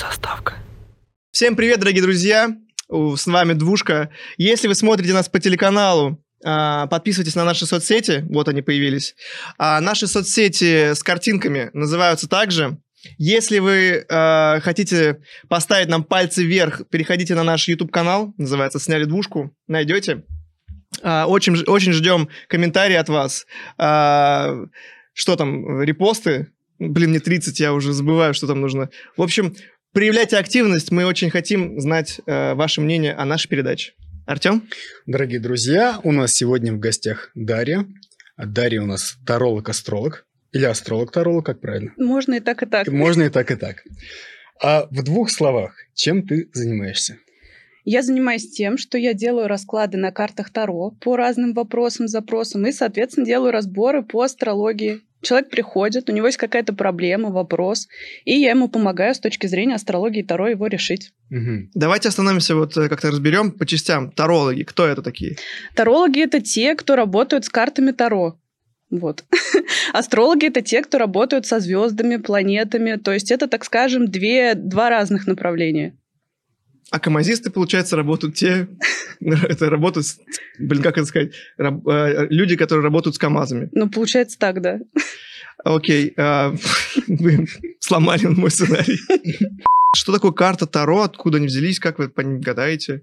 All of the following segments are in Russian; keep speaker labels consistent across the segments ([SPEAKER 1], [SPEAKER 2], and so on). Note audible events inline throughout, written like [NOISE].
[SPEAKER 1] Заставка.
[SPEAKER 2] Всем привет, дорогие друзья! С вами Двушка. Если вы смотрите нас по телеканалу, а, подписывайтесь на наши соцсети, вот они появились. А наши соцсети с картинками называются также. Если вы а, хотите поставить нам пальцы вверх, переходите на наш YouTube-канал, называется «Сняли двушку», найдете. А, очень, очень ждем комментарии от вас. А, что там, репосты? Блин, мне 30, я уже забываю, что там нужно. В общем, проявляйте активность, мы очень хотим знать э, ваше мнение о нашей передаче. Артем?
[SPEAKER 3] Дорогие друзья, у нас сегодня в гостях Дарья. А Дарья у нас таролог-астролог. Или астролог-таролог, как правильно?
[SPEAKER 4] Можно и так, и так.
[SPEAKER 3] Можно и так, и так. А в двух словах, чем ты занимаешься?
[SPEAKER 4] Я занимаюсь тем, что я делаю расклады на картах Таро по разным вопросам, запросам, и, соответственно, делаю разборы по астрологии. Человек приходит, у него есть какая-то проблема, вопрос, и я ему помогаю с точки зрения астрологии Таро его решить.
[SPEAKER 3] Мгм.
[SPEAKER 2] Давайте остановимся, вот э, как-то разберем по частям. Тарологи, кто это такие?
[SPEAKER 4] Тарологи — это те, кто работают с картами Таро. Вот. [LAUGHS] Астрологи — это те, кто работают со звездами, планетами. То есть это, так скажем, две, два разных направления.
[SPEAKER 2] А камазисты, получается, работают те... [LAUGHS] Это работают... Блин, как это сказать? Раб- э, Люди, которые работают с КАМАЗами.
[SPEAKER 4] Ну, получается так, да.
[SPEAKER 2] Окей. а, [LAUGHS] Вы сломали мой сценарий. Что такое карта Таро? Откуда они взялись? Как вы по ним гадаете?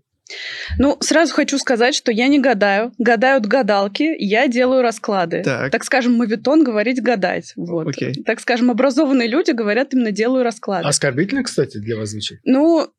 [SPEAKER 4] Ну, сразу хочу сказать, что я не гадаю. Гадают гадалки, я делаю расклады.
[SPEAKER 2] Так.
[SPEAKER 4] скажем, мавитон говорить гадать. Вот.
[SPEAKER 2] Окей.
[SPEAKER 4] Так скажем, образованные люди говорят именно делаю расклады.
[SPEAKER 3] Оскорбительно, кстати, для вас звучит?
[SPEAKER 4] Ну,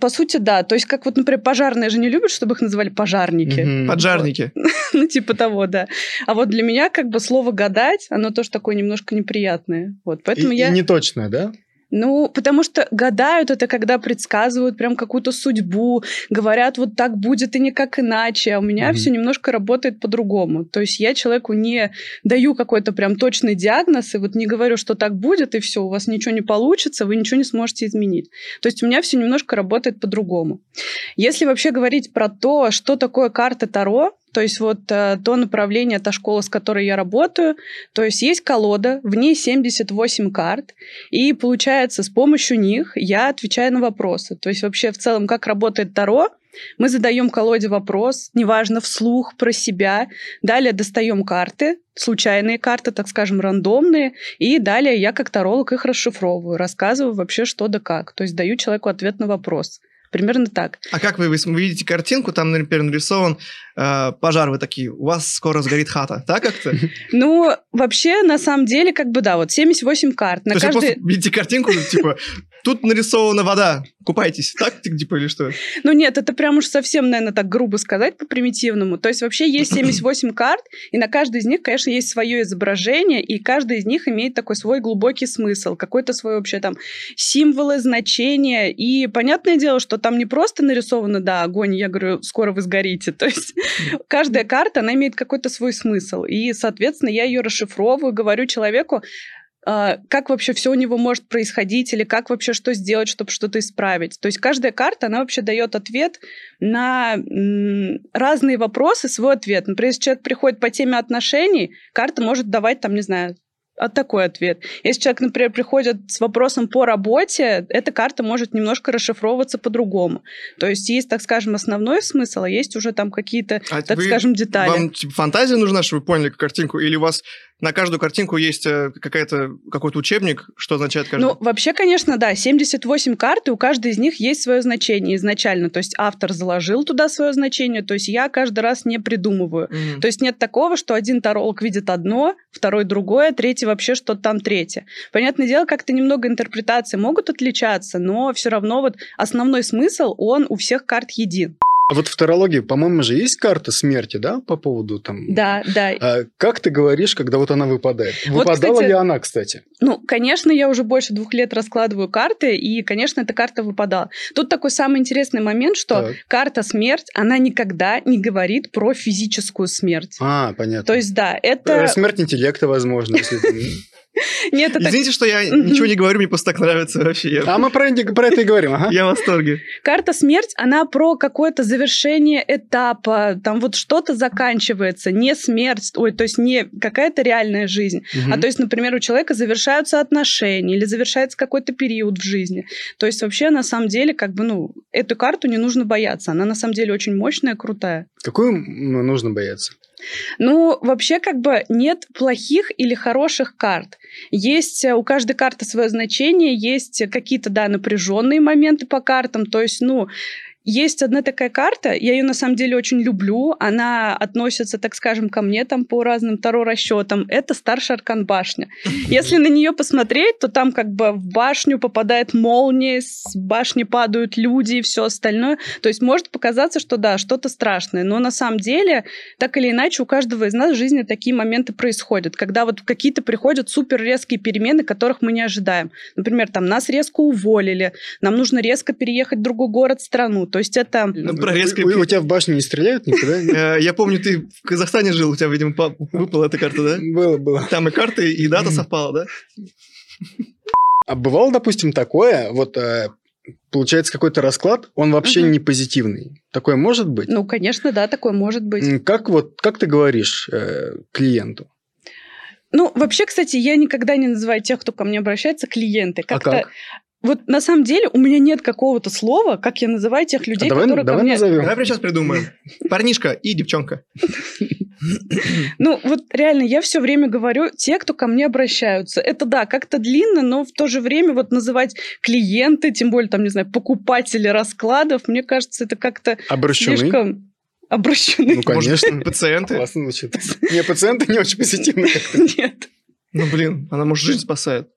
[SPEAKER 4] по сути, да. То есть, как вот, например, пожарные же не любят, чтобы их называли пожарники.
[SPEAKER 3] Мгм.
[SPEAKER 2] Поджарники. [LAUGHS]
[SPEAKER 4] Ну, типа того, да. А вот для меня как бы слово гадать, оно тоже такое немножко неприятное. Вот, поэтому
[SPEAKER 3] И-
[SPEAKER 4] я...
[SPEAKER 3] и неточное, да?
[SPEAKER 4] Ну, потому что гадают это, когда предсказывают прям какую-то судьбу, говорят, вот так будет и никак иначе, а у меня
[SPEAKER 3] Мгм.
[SPEAKER 4] все немножко работает по-другому. То есть я человеку не даю какой-то прям точный диагноз, и вот не говорю, что так будет, и все, у вас ничего не получится, вы ничего не сможете изменить. То есть у меня все немножко работает по-другому. Если вообще говорить про то, что такое карта Таро, то есть вот э, то направление, та школа, с которой я работаю, то есть есть колода, в ней 78 карт, и получается, с помощью них я отвечаю на вопросы. То есть вообще в целом, как работает Таро, мы задаем колоде вопрос, неважно, вслух, про себя. Далее достаем карты, случайные карты, так скажем, рандомные. И далее я как таролог их расшифровываю, рассказываю вообще что да как. То есть даю человеку ответ на вопрос. Примерно так.
[SPEAKER 2] А как вы, вы видите картинку, там, например, нарисован э, пожар, вы такие, у вас скоро сгорит хата, [LAUGHS] так как-то? То
[SPEAKER 4] Ну, вообще, на самом деле, как бы да, вот 78 карт. На
[SPEAKER 2] есть вы
[SPEAKER 4] каждой...
[SPEAKER 2] просто видите картинку, типа, тут нарисована вода, купайтесь, так, типа, или что?
[SPEAKER 4] Ну нет, это прям уж совсем, наверное, так грубо сказать по-примитивному. То есть вообще есть [CLEARS THROAT] 78 карт, и на каждой из них, конечно, есть свое изображение, и каждая из них имеет такой свой глубокий смысл, какой-то свой вообще там символы, значения. И понятное дело, что там не просто нарисовано, да, огонь, я говорю, скоро вы сгорите. [LAUGHS] То есть каждая карта, она имеет какой-то свой смысл. И, соответственно, я ее расшифровываю, говорю человеку, как вообще все у него может происходить, или как вообще что сделать, чтобы что-то исправить. То есть каждая карта, она вообще дает ответ на разные вопросы, свой ответ. Например, если человек приходит по теме отношений, карта может давать, там, не знаю, а такой ответ. Если человек, например, приходит с вопросом по работе, эта карта может немножко расшифровываться по-другому. То есть есть, так скажем, основной смысл, а есть уже там какие-то,
[SPEAKER 2] А
[SPEAKER 4] так
[SPEAKER 2] вы-
[SPEAKER 4] скажем, детали.
[SPEAKER 2] Вам типа, фантазия нужна, чтобы вы поняли картинку, или у вас на каждую картинку есть э, какая-то, какой-то учебник, что означает каждый?
[SPEAKER 4] Ну, вообще, конечно, да, 78 карт, и у каждой из них есть свое значение изначально. То есть автор заложил туда свое значение, то есть я каждый раз не придумываю.
[SPEAKER 2] Мгм.
[SPEAKER 4] То есть нет такого, что один таролог видит одно, второй другое, третий вообще что-то там третье. Понятное дело, как-то немного интерпретации могут отличаться, но все равно вот основной смысл, он у всех карт един.
[SPEAKER 3] А вот в тарологии, по-моему, же есть карта смерти, да, по поводу там...
[SPEAKER 4] Да, да.
[SPEAKER 3] А как ты говоришь, когда вот она выпадает?
[SPEAKER 4] Вот,
[SPEAKER 3] Выпадала
[SPEAKER 4] кстати,
[SPEAKER 3] ли она, кстати?
[SPEAKER 4] Ну, конечно, я уже больше двух лет раскладываю карты, и, конечно, эта карта выпадала. Тут такой самый интересный момент, что
[SPEAKER 3] Так.
[SPEAKER 4] карта смерть, она никогда не говорит про физическую смерть.
[SPEAKER 3] А, понятно.
[SPEAKER 4] То есть, да,
[SPEAKER 3] Э,
[SPEAKER 4] это...
[SPEAKER 3] Смерть интеллекта, возможно, если [LAUGHS]
[SPEAKER 4] Нет, это...
[SPEAKER 2] Извините, что я ничего не говорю, мне просто так нравится вообще. Я,
[SPEAKER 3] А мы про, про это и говорим, ага.
[SPEAKER 2] я в восторге.
[SPEAKER 4] Карта смерть, она про какое-то завершение этапа, там вот что-то заканчивается, не смерть, ой, то есть не какая-то реальная жизнь, а
[SPEAKER 3] Мгм.
[SPEAKER 4] то есть, например, у человека завершаются отношения или завершается какой-то период в жизни. То есть вообще, на самом деле, как бы, ну, эту карту не нужно бояться. Она на самом деле очень мощная, крутая.
[SPEAKER 3] Какую нужно бояться?
[SPEAKER 4] Ну, вообще, как бы нет плохих или хороших карт. Есть э, у каждой карты свое значение, есть какие-то, да, напряженные моменты по картам. То есть, ну, есть одна такая карта, я ее на самом деле очень люблю, она относится, так скажем, ко мне там по разным таро расчетам. Это старший аркан башня. Если на нее посмотреть, то там как бы в башню попадает молния, с башни падают люди и все остальное. То есть может показаться, что да, что-то страшное, но на самом деле так или иначе у каждого из нас в жизни такие моменты происходят, когда вот какие-то приходят супер резкие перемены, которых мы не ожидаем. Например, там нас резко уволили, нам нужно резко переехать в другой город, страну. То есть это...
[SPEAKER 2] Ну, про резкое
[SPEAKER 3] У, у тебя в башне не стреляют никогда? [LAUGHS]
[SPEAKER 2] Э, Я помню, ты в Казахстане жил, у тебя, видимо, па- выпала эта карта, да?
[SPEAKER 3] Было, было.
[SPEAKER 2] Там и карты, и дата совпала, да?
[SPEAKER 3] А бывало, допустим, такое, вот э, получается какой-то расклад, он вообще не позитивный. Такое может быть?
[SPEAKER 4] Ну, конечно, да, такое может быть.
[SPEAKER 3] Как вот, как ты говоришь э, клиенту?
[SPEAKER 4] Ну, вообще, кстати, я никогда не называю тех, кто ко мне обращается, клиенты.
[SPEAKER 3] А
[SPEAKER 4] Как-то
[SPEAKER 3] как?
[SPEAKER 4] Вот на самом деле у меня нет какого-то слова, как я называю тех людей,
[SPEAKER 3] А давай,
[SPEAKER 4] которые
[SPEAKER 3] давай
[SPEAKER 4] ко мне...
[SPEAKER 3] назовем.
[SPEAKER 2] Давай прямо сейчас придумаем. Парнишка и девчонка. [LAUGHS]
[SPEAKER 4] Ну, вот реально, я все время говорю, те, кто ко мне обращаются. Это да, как-то длинно, но в то же время вот называть клиенты, тем более, там, не знаю, покупатели раскладов, мне кажется, это как-то
[SPEAKER 3] Обращены?
[SPEAKER 4] слишком обращены.
[SPEAKER 3] Ну, конечно.
[SPEAKER 2] Может, пациенты.
[SPEAKER 3] Классно звучит. Не, пациенты не очень позитивно как-то. [LAUGHS]
[SPEAKER 4] Нет.
[SPEAKER 2] Ну, блин, она, может, жизнь спасает.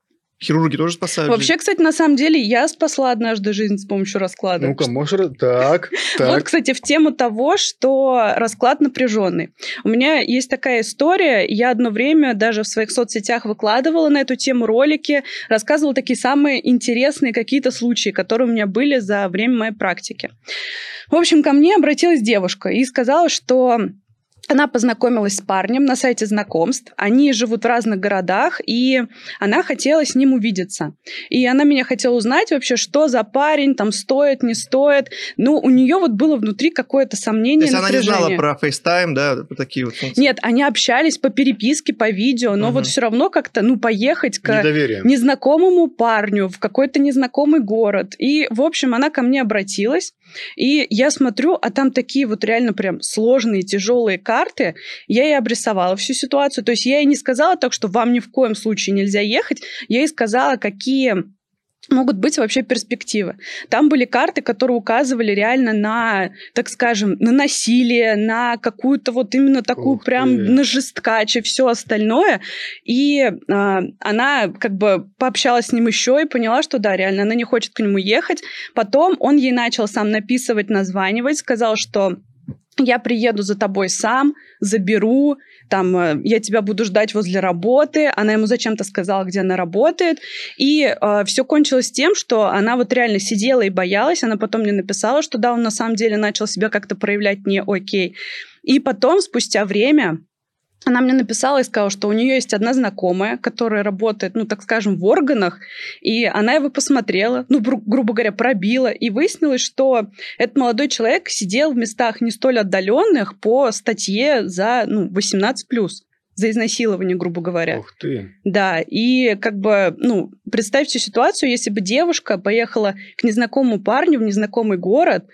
[SPEAKER 2] Хирурги тоже спасают
[SPEAKER 4] Вообще, кстати, на самом деле, я спасла однажды жизнь с помощью расклада.
[SPEAKER 3] Ну-ка, можешь... ra- Так, [LAUGHS]
[SPEAKER 4] Вот,
[SPEAKER 3] так.
[SPEAKER 4] кстати, в тему того, что расклад напряженный. У меня есть такая история. Я одно время даже в своих соцсетях выкладывала на эту тему ролики, рассказывала такие самые интересные какие-то случаи, которые у меня были за время моей практики. В общем, ко мне обратилась девушка и сказала, что она познакомилась с парнем на сайте знакомств. Они живут в разных городах, и она хотела с ним увидеться. И она меня хотела узнать вообще, что за парень, там стоит, не стоит. Ну, у нее вот было внутри какое-то
[SPEAKER 2] То
[SPEAKER 4] сомнение,
[SPEAKER 2] есть она не знала
[SPEAKER 4] напряжение.
[SPEAKER 2] про FaceTime, да, такие вот функции.
[SPEAKER 4] Нет, они общались по переписке, по видео, но
[SPEAKER 2] Мгм.
[SPEAKER 4] вот все равно как-то, ну, поехать к
[SPEAKER 3] Недоверие.
[SPEAKER 4] незнакомому парню в какой-то незнакомый город. И, в общем, она ко мне обратилась, и я смотрю, а там такие вот реально прям сложные, тяжелые карты. Я ей обрисовала всю ситуацию. То есть я ей не сказала так, что вам ни в коем случае нельзя ехать. Я ей сказала, какие могут быть вообще перспективы. Там были карты, которые указывали реально на, так скажем, на насилие, на какую-то вот именно такую
[SPEAKER 3] Ух
[SPEAKER 4] прям
[SPEAKER 3] ты.
[SPEAKER 4] на жесткаче, все остальное. И а, она как бы пообщалась с ним еще и поняла, что да, реально, она не хочет к нему ехать. Потом он ей начал сам написывать, названивать, сказал, что я приеду за тобой сам, заберу, там, э, я тебя буду ждать возле работы. Она ему зачем-то сказала, где она работает. И все кончилось тем, что она вот реально сидела и боялась. Она потом мне написала, что да, он на самом деле начал себя как-то проявлять не окей. И потом, спустя время, она мне написала и сказала, что у нее есть одна знакомая, которая работает, ну, так скажем, в органах, и она его посмотрела, ну, гру- грубо говоря, пробила, и выяснилось, что этот молодой человек сидел в местах не столь отдаленных по статье за, ну, 18+, за изнасилование, грубо говоря.
[SPEAKER 3] Ух ты.
[SPEAKER 4] Да, и как бы, ну, представьте ситуацию, если бы девушка поехала к незнакомому парню в незнакомый город,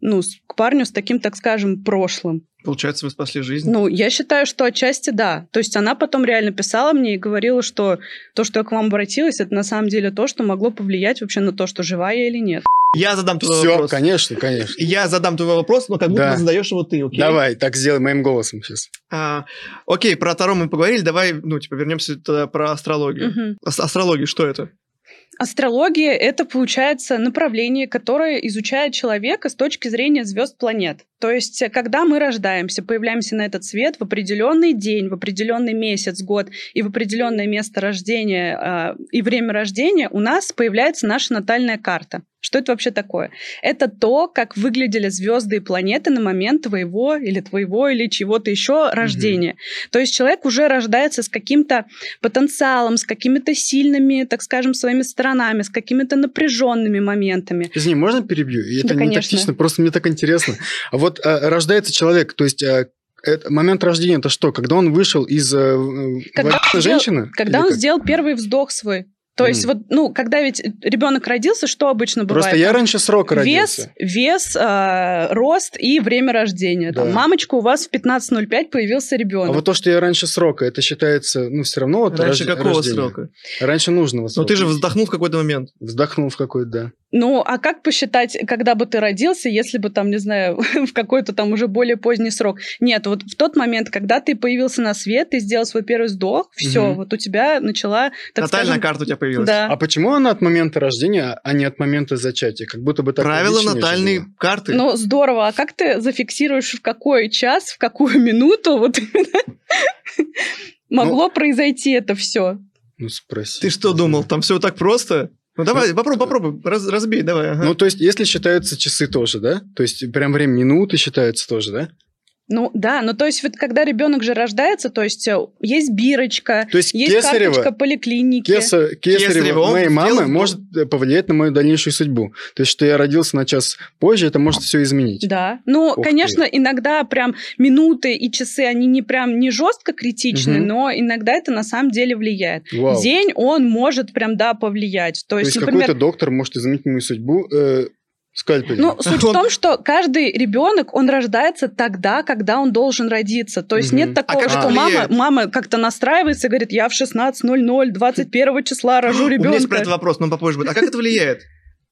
[SPEAKER 4] ну, к парню с таким, так скажем, прошлым.
[SPEAKER 2] Получается, вы спасли жизнь.
[SPEAKER 4] Ну, я считаю, что отчасти да. То есть она потом реально писала мне и говорила, что то, что я к вам обратилась, это на самом деле то, что могло повлиять вообще на то, что жива я или нет.
[SPEAKER 2] Я задам твой
[SPEAKER 3] Все,
[SPEAKER 2] вопрос.
[SPEAKER 3] конечно, конечно.
[SPEAKER 2] Я задам твой вопрос, но как будто
[SPEAKER 3] Да.
[SPEAKER 2] бы задаешь его ты, окей?
[SPEAKER 3] Давай, так сделай моим голосом сейчас.
[SPEAKER 2] А, окей, про Таро мы поговорили, давай, ну, типа, вернемся тогда про астрологию.
[SPEAKER 4] Мгм.
[SPEAKER 2] Ас- Астрология, что это?
[SPEAKER 4] Астрология — это, получается, направление, которое изучает человека с точки зрения звезд планет. То есть, э, когда мы рождаемся, появляемся на этот свет в определенный день, в определенный месяц, год и в определенное место рождения э, и время рождения, у нас появляется наша натальная карта. Что это вообще такое? Это то, как выглядели звезды и планеты на момент твоего или твоего или чего-то еще рождения. Mm-hmm. То есть человек уже рождается с каким-то потенциалом, с какими-то сильными, так скажем, своими сторонами, с какими-то напряженными моментами.
[SPEAKER 3] Извини, можно перебью? Это да, не конечно. тактично, просто мне так интересно. А вот а, рождается человек, то есть а, это, момент рождения это что? Когда он вышел из э,
[SPEAKER 4] когда женщины? Когда он как? сделал первый вздох свой. То mm. есть вот, ну, когда ведь ребенок родился, что обычно бывает?
[SPEAKER 3] Просто я раньше срока
[SPEAKER 4] родился. Вес, вес э, рост и время рождения. Да. Там, мамочка, у вас в 15.05 появился ребенок.
[SPEAKER 3] А вот то, что я раньше срока, это считается, ну, все равно вот
[SPEAKER 2] Раньше рож... какого рождения. срока?
[SPEAKER 3] Раньше нужного
[SPEAKER 2] срока. Но ты же вздохнул в какой-то момент.
[SPEAKER 3] Вздохнул в какой-то, да.
[SPEAKER 4] Ну, а как посчитать, когда бы ты родился, если бы там, не знаю, [LAUGHS] в какой-то там уже более поздний срок? Нет, вот в тот момент, когда ты появился на свет, ты сделал свой первый вздох, все, угу. вот у тебя начала,
[SPEAKER 2] так Натальная скажем, карта у тебя появилась.
[SPEAKER 4] Да.
[SPEAKER 3] А почему она от момента рождения, а не от момента зачатия? Как будто бы так
[SPEAKER 2] Правила натальной карты.
[SPEAKER 4] Ну, здорово. А как ты зафиксируешь, в какой час, в какую минуту вот [LAUGHS] могло ну, произойти это все?
[SPEAKER 3] Ну, спроси.
[SPEAKER 2] Ты что думал, там все так просто? Ну давай, попробуй, попробуй, раз, разбей, давай. Ага.
[SPEAKER 3] Ну то есть, если считаются часы тоже, да? То есть прям время минуты считаются тоже, да?
[SPEAKER 4] Ну да, ну то есть вот когда ребенок же рождается, то есть э, есть бирочка, то есть, есть Кесарева, карточка поликлиники.
[SPEAKER 3] Кеса, Кесарева, Кесарева моей мамы может э, повлиять на мою дальнейшую судьбу. То есть что я родился на час позже, это может все изменить.
[SPEAKER 4] Да, ну Ух конечно ты. иногда прям минуты и часы, они не прям не жестко критичны, угу. но иногда это на самом деле влияет. Вау. День он может прям да повлиять.
[SPEAKER 3] То, то есть, есть например... какой-то доктор может изменить мою судьбу э, скальпель.
[SPEAKER 4] Ну, суть в том, что каждый ребенок, он рождается тогда, когда он должен родиться. То есть нет такого, а что мама, мама как-то настраивается и говорит, я в 16.00, 21 числа рожу ребенка. [GASPS] У меня
[SPEAKER 2] есть про этот вопрос, но попозже будет. А как это влияет?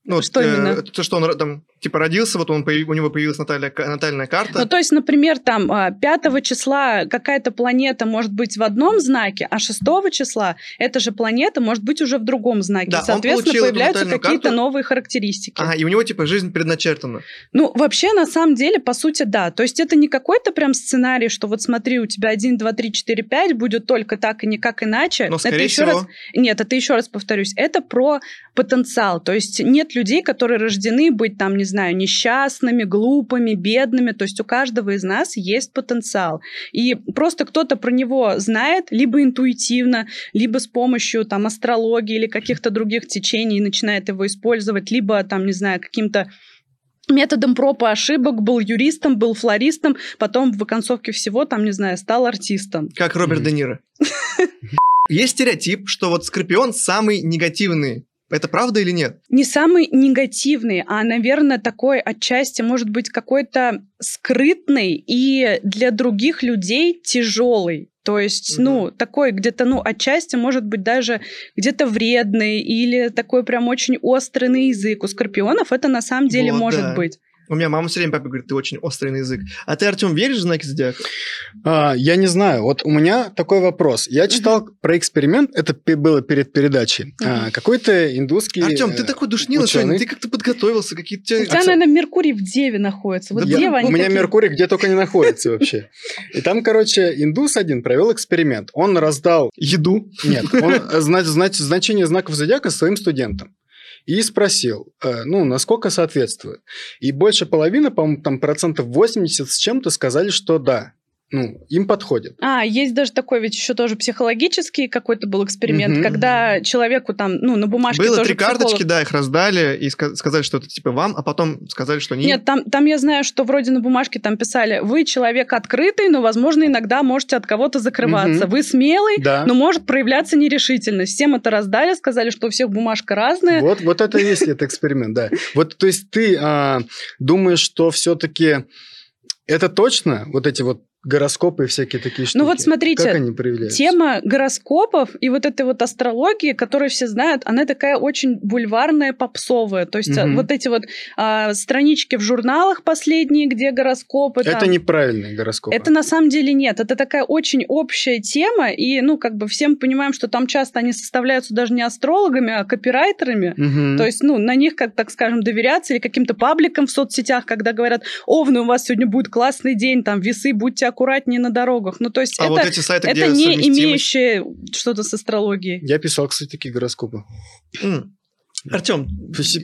[SPEAKER 4] Ну, что э, именно?
[SPEAKER 2] То, что он там, типа, родился, вот он, у него появилась натальная, натальная карта.
[SPEAKER 4] Ну, то есть, например, там 5 а, числа какая-то планета может быть в одном знаке, а 6 числа эта же планета может быть уже в другом знаке. Да, Соответственно, появляются какие-то новые характеристики.
[SPEAKER 2] Ага, и у него, типа, жизнь предначертана.
[SPEAKER 4] Ну, вообще, на самом деле, по сути, да. То есть, это не какой-то прям сценарий, что вот смотри, у тебя 1, 2, 3, 4, 5 будет только так и никак иначе.
[SPEAKER 2] Но, скорее
[SPEAKER 4] это еще
[SPEAKER 2] всего...
[SPEAKER 4] раз... Нет, это еще раз повторюсь. Это про потенциал. То есть, нет людей, которые рождены быть там, не знаю, несчастными, глупыми, бедными. То есть у каждого из нас есть потенциал. И просто кто-то про него знает либо интуитивно, либо с помощью там астрологии или каких-то других течений начинает его использовать, либо там, не знаю, каким-то методом проб и ошибок, был юристом, был флористом, потом в концовке всего, там, не знаю, стал артистом.
[SPEAKER 2] Как Роберт Де Ниро. [LAUGHS] Есть стереотип, что вот Скорпион самый негативный это правда или нет?
[SPEAKER 4] Не самый негативный, а, наверное, такой отчасти может быть какой-то скрытный и для других людей тяжелый. То есть, mm-hmm. ну, такой где-то, ну, отчасти, может быть, даже где-то вредный или такой прям очень острый на язык. У скорпионов это на самом деле вот, может да. быть.
[SPEAKER 2] У меня мама все время папа говорит, ты очень острый на язык. А ты, Артем, веришь в знаки зодиака?
[SPEAKER 3] А, я не знаю. Вот у меня такой вопрос. Я читал uh-huh. про эксперимент, это было перед передачей. Uh-huh. А, какой-то индусский
[SPEAKER 2] Артем, ты такой душнило сегодня, ты как-то подготовился, какие-то...
[SPEAKER 4] У тебя, наверное, Меркурий в Деве находится. Вот
[SPEAKER 3] да,
[SPEAKER 4] Дева,
[SPEAKER 3] У меня такие... Меркурий где только не находится вообще. И там, короче, индус один провел эксперимент. Он раздал...
[SPEAKER 2] Еду?
[SPEAKER 3] Нет, он значение знаков зодиака своим студентам и спросил, э, ну, насколько соответствует. И больше половины, по-моему, там процентов 80 с чем-то сказали, что да, ну, им подходит.
[SPEAKER 4] А, есть даже такой ведь еще тоже психологический какой-то был эксперимент, угу. когда человеку там, ну, на бумажке
[SPEAKER 2] Было
[SPEAKER 4] тоже
[SPEAKER 2] три психолог... карточки, да, их раздали и сказали, что это типа вам, а потом сказали, что не
[SPEAKER 4] Нет, там, там я знаю, что вроде на бумажке там писали, вы человек открытый, но, возможно, иногда можете от кого-то закрываться. Угу. Вы смелый, да. но может проявляться нерешительность. Всем это раздали, сказали, что у всех бумажка разная.
[SPEAKER 3] Вот, вот это и есть этот эксперимент, да. Вот, то есть ты а, думаешь, что все-таки это точно, вот эти вот гороскопы и всякие такие штуки.
[SPEAKER 4] Ну вот смотрите,
[SPEAKER 3] как они проявляются?
[SPEAKER 4] тема гороскопов и вот этой вот астрологии, которую все знают, она такая очень бульварная, попсовая. То есть угу. вот эти вот а, странички в журналах последние, где гороскопы.
[SPEAKER 3] Это
[SPEAKER 4] там,
[SPEAKER 3] неправильные гороскопы.
[SPEAKER 4] Это на самом деле нет. Это такая очень общая тема, и ну как бы всем понимаем, что там часто они составляются даже не астрологами, а копирайтерами. Угу. То есть ну на них, как так скажем, доверяться или каким-то пабликам в соцсетях, когда говорят, овны, у вас сегодня будет классный день, там весы, будьте аккуратнее на дорогах. Ну, то есть а это, вот эти сайты, это не имеющие что-то с астрологией.
[SPEAKER 3] Я писал, кстати, такие гороскопы.
[SPEAKER 2] Артем,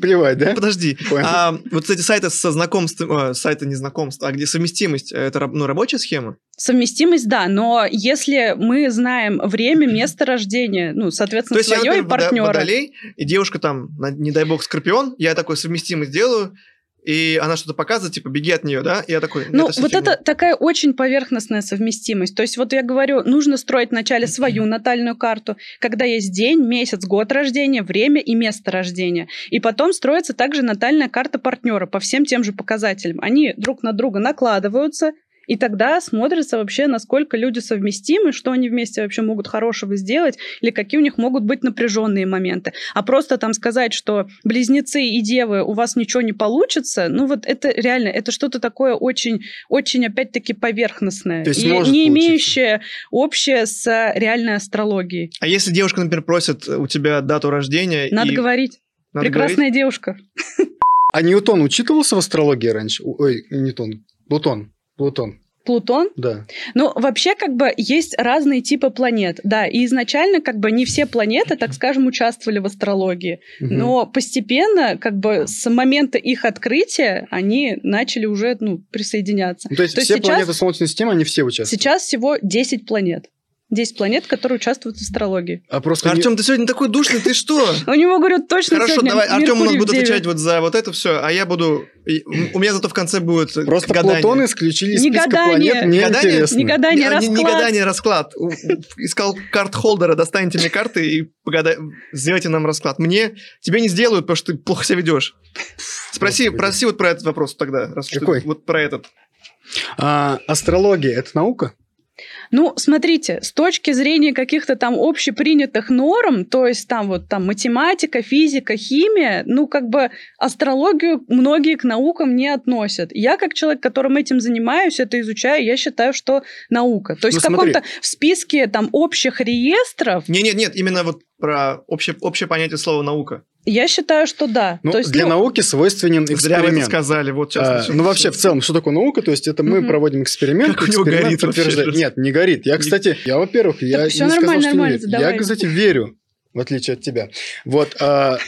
[SPEAKER 3] плевать, да?
[SPEAKER 2] подожди.
[SPEAKER 3] Понял.
[SPEAKER 2] А вот эти сайты со знакомством, э, сайты не знакомств, а где совместимость, это раб- ну, рабочая схема?
[SPEAKER 4] Совместимость, да, но если мы знаем время, место рождения, ну, соответственно,
[SPEAKER 2] То есть я,
[SPEAKER 4] свое и
[SPEAKER 2] например, вода-
[SPEAKER 4] партнера.
[SPEAKER 2] водолей, и девушка там, не дай бог, скорпион, я такой совместимость делаю, и она что-то показывает, типа, беги от нее, да? И я такой,
[SPEAKER 4] Ну,
[SPEAKER 2] это всё
[SPEAKER 4] вот
[SPEAKER 2] фигня.
[SPEAKER 4] это такая очень поверхностная совместимость. То есть, вот я говорю, нужно строить вначале свою натальную карту, когда есть день, месяц, год рождения, время и место рождения. И потом строится также натальная карта партнера по всем тем же показателям. Они друг на друга накладываются, и тогда смотрится вообще, насколько люди совместимы, что они вместе вообще могут хорошего сделать, или какие у них могут быть напряженные моменты. А просто там сказать, что близнецы и девы, у вас ничего не получится, ну вот это реально, это что-то такое очень, очень опять-таки поверхностное.
[SPEAKER 3] То есть
[SPEAKER 4] и не
[SPEAKER 3] получиться.
[SPEAKER 4] имеющее общее с реальной астрологией.
[SPEAKER 2] А если девушка, например, просит у тебя дату рождения...
[SPEAKER 4] Надо
[SPEAKER 2] и...
[SPEAKER 4] говорить.
[SPEAKER 2] Надо
[SPEAKER 4] Прекрасная
[SPEAKER 2] говорить?
[SPEAKER 4] девушка.
[SPEAKER 3] А Ньютон учитывался в астрологии раньше? Ой, Ньютон. Плутон. Плутон.
[SPEAKER 4] Плутон.
[SPEAKER 3] Да.
[SPEAKER 4] Ну, вообще, как бы, есть разные типы планет, да, и изначально, как бы, не все планеты, так скажем, участвовали в астрологии,
[SPEAKER 3] Мгм.
[SPEAKER 4] но постепенно, как бы, с момента их открытия они начали уже, ну, присоединяться.
[SPEAKER 3] Ну, то есть
[SPEAKER 4] то
[SPEAKER 3] все
[SPEAKER 4] сейчас-
[SPEAKER 3] планеты Солнечной системы, они все участвуют?
[SPEAKER 4] Сейчас всего 10 планет. 10 планет, которые участвуют в астрологии.
[SPEAKER 3] А просто...
[SPEAKER 2] Артем, ты сегодня такой душный, ты что? [LAUGHS]
[SPEAKER 4] У него, говорю, точно
[SPEAKER 2] Хорошо, давай, Артем у нас будет отвечать вот за вот это все, а я буду... У меня зато в конце будет
[SPEAKER 3] Просто. Плутон исключили из списка планет. Мне
[SPEAKER 2] Не гадание?
[SPEAKER 3] интересно.
[SPEAKER 4] Не гадание,
[SPEAKER 2] Не- не- Не
[SPEAKER 4] расклад.
[SPEAKER 2] гадание, расклад. Искал карт-холдера, достаньте мне карты и погадай- сделайте нам расклад. Мне, тебе не сделают, потому что ты плохо себя ведешь. Спроси,
[SPEAKER 3] Господи.
[SPEAKER 2] проси вот про этот вопрос тогда. Раз
[SPEAKER 3] Какой?
[SPEAKER 2] Вот про этот.
[SPEAKER 3] А астрология – это наука?
[SPEAKER 4] Ну, смотрите, с точки зрения каких-то там общепринятых норм, то есть там вот там математика, физика, химия, ну, как бы астрологию многие к наукам не относят. Я, как человек, которым этим занимаюсь, это изучаю, я считаю, что наука. То есть
[SPEAKER 3] Ну,
[SPEAKER 4] в каком-то в списке там общих реестров,
[SPEAKER 2] Не, нет, нет, именно вот про общее, общее понятие слова наука.
[SPEAKER 4] я считаю, что да.
[SPEAKER 3] Ну,
[SPEAKER 4] то есть,
[SPEAKER 3] для
[SPEAKER 4] ну,
[SPEAKER 3] науки свойственен
[SPEAKER 2] Зря вы
[SPEAKER 3] эксперимент.
[SPEAKER 2] сказали, вот сейчас.
[SPEAKER 3] А,
[SPEAKER 2] начнем.
[SPEAKER 3] ну, вообще, в целом, что такое наука? То есть, это мы
[SPEAKER 4] Мгм.
[SPEAKER 3] проводим эксперимент,
[SPEAKER 2] Как у него
[SPEAKER 3] эксперимент
[SPEAKER 2] горит вообще
[SPEAKER 3] подтверждает.
[SPEAKER 2] просто.
[SPEAKER 3] Нет, не горит. Я,
[SPEAKER 2] Не-
[SPEAKER 3] кстати, я, во-первых, я не сказал,
[SPEAKER 4] нормально,
[SPEAKER 3] что не
[SPEAKER 4] нормально,
[SPEAKER 3] верю.
[SPEAKER 4] давай.
[SPEAKER 3] Я, кстати, верю, в отличие от тебя. Вот, а,